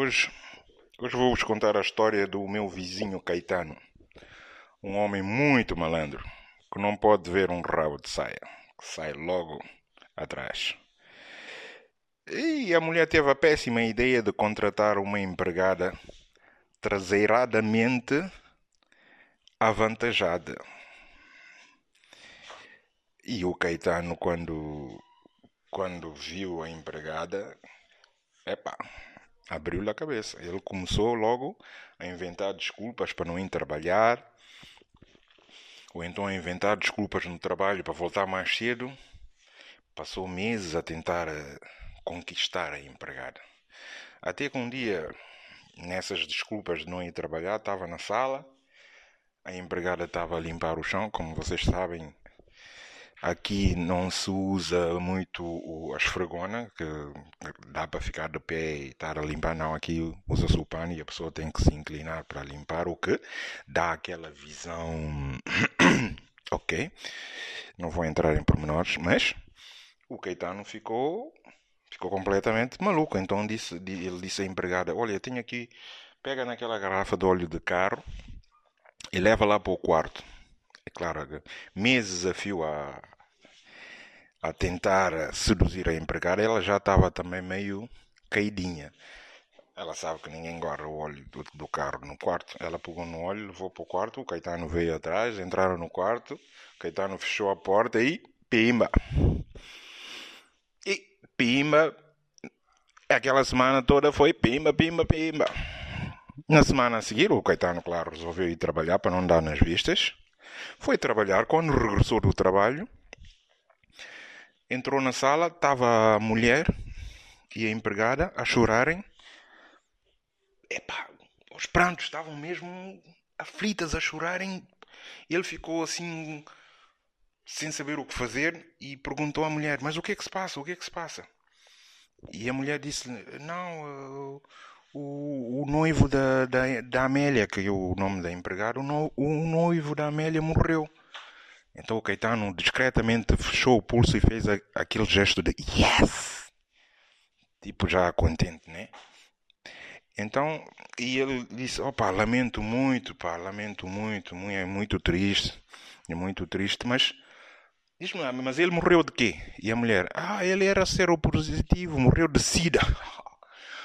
Hoje, hoje vou-vos contar a história do meu vizinho Caetano. Um homem muito malandro, que não pode ver um rabo de saia, que sai logo atrás. E a mulher teve a péssima ideia de contratar uma empregada traseiradamente avantajada. E o Caetano, quando, quando viu a empregada, epá, abriu-lhe a cabeça. Ele começou logo a inventar desculpas para não ir trabalhar, ou então a inventar desculpas no trabalho para voltar mais cedo. Passou meses a tentar eh, conquistar a empregada. Até que um dia, nessas desculpas de não ir trabalhar, estava na sala, a empregada estava a limpar o chão, como vocês sabem, Aqui não se usa muito a esfregona, que dá para ficar de pé e estar a limpar. Não, aqui usa-se o pano e a pessoa tem que se inclinar para limpar, o que dá aquela visão. ok, não vou entrar em pormenores, mas o Caetano ficou, ficou completamente maluco. Então disse, ele disse à empregada: Olha, tenho aqui, pega naquela garrafa de óleo de carro e leva lá para o quarto é claro, meses a fio a, a tentar seduzir a empregada, ela já estava também meio caidinha. Ela sabe que ninguém guarda o óleo do, do, carro no quarto. Ela pegou no óleo, levou para o quarto, o Caetano veio atrás, entraram no quarto, o Caetano fechou a porta e pimba. E pimba, aquela semana toda foi pimba, pimba, pimba. Na semana a seguir, o Caetano, claro, resolveu ir trabalhar para não dar nas vistas. Foi trabalhar. Quando regressou do trabalho, entrou na sala, estava a mulher e a empregada a chorarem. Epá, os prantos estavam mesmo aflitas a chorarem. Ele ficou assim, sem saber o que fazer, e perguntou à mulher: Mas o que é que se passa? O que é que se passa? E a mulher disse: Não, o, o noivo da, da, da Amélia, que é o nome da empregada, o, no, o noivo da Amélia morreu. Então o Caetano discretamente fechou o pulso e fez a, aquele gesto de yes! Tipo já contente, né? Então, e ele disse, opa, lamento muito, pá, lamento muito, muito, é muito triste, é muito triste, mas diz-me mas ele morreu de quê? E a mulher, ah, ele era seropositivo, morreu de sida.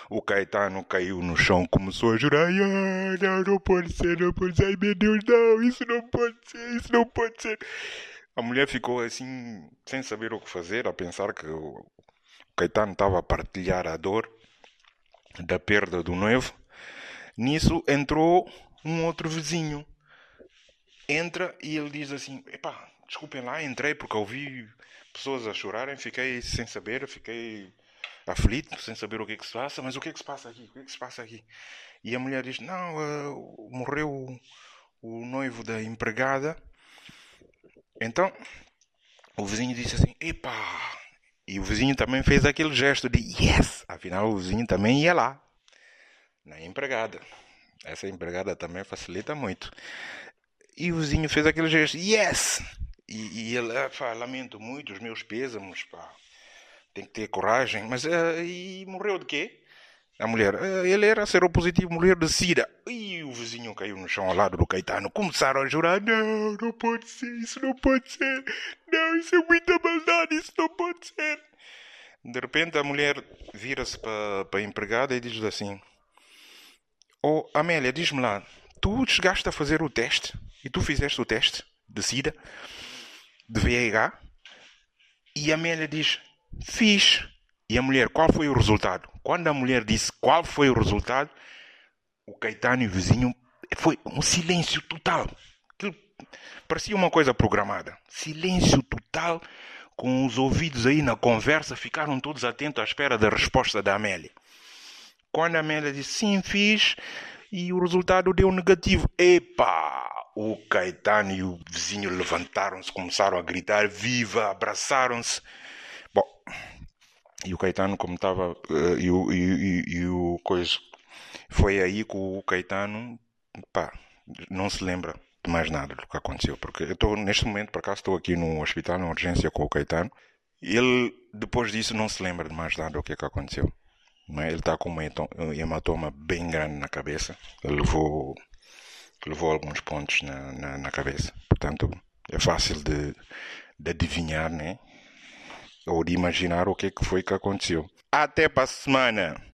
O Caetano caiu no chão, começou a jurar: ah, não, não pode ser, não pode ser, ai meu Deus, não, isso não pode ser, isso não pode ser. A mulher ficou assim, sem saber o que fazer, a pensar que o Caetano estava a partilhar a dor da perda do noivo. Nisso entrou um outro vizinho. Entra e ele diz assim: Epá, desculpem lá, entrei porque ouvi pessoas a chorarem, fiquei sem saber, fiquei aflito, sem saber o que é que se passa, mas o que é que se passa aqui? O que é que se passa aqui? E a mulher diz: Não, uh, morreu o, o noivo da empregada. Então o vizinho disse assim: Epá! E o vizinho também fez aquele gesto de yes! Afinal, o vizinho também ia lá, na empregada. Essa empregada também facilita muito. E o vizinho fez aquele gesto, yes! E, e ele, lamento muito os meus pêsamos, pá tem que ter coragem. Mas uh, e morreu de quê? A mulher, uh, ele era seropositivo, morreu de sida. E o vizinho caiu no chão ao lado do Caetano. Começaram a jurar: Não, não pode ser, isso não pode ser. Não, isso é muita maldade, isso não pode ser. De repente a mulher vira-se para a empregada e diz assim: Oh, Amélia, diz-me lá, tu chegaste a fazer o teste? E tu fizeste o teste de sida? De VIH? E a Amélia diz: Fiz. E a mulher, qual foi o resultado? Quando a mulher disse qual foi o resultado, o Caetano e o vizinho foi um silêncio total. Aquilo parecia uma coisa programada. Silêncio total, com os ouvidos aí na conversa, ficaram todos atentos à espera da resposta da Amélia. Quando a Amélia disse sim, fiz, e o resultado deu negativo. Epa! O Caetano e o vizinho levantaram-se, começaram a gritar viva, abraçaram-se. E o Caetano, como estava. Uh, e, o, e, e, e, o coisa. Foi aí que o Caetano. pá, não se lembra de mais nada do que aconteceu. Porque eu estou, neste momento, por acaso, estou aqui no hospital, na urgência com o Caetano. Ele, depois disso, não se lembra de mais nada do que, é que aconteceu. é? Ele está com uma hematoma bem grande na cabeça. Ele levou, levou alguns pontos na, na, na cabeça. Portanto, é fácil de, de adivinhar, né? Ou de imaginar o que, é que foi que aconteceu. Até para a semana!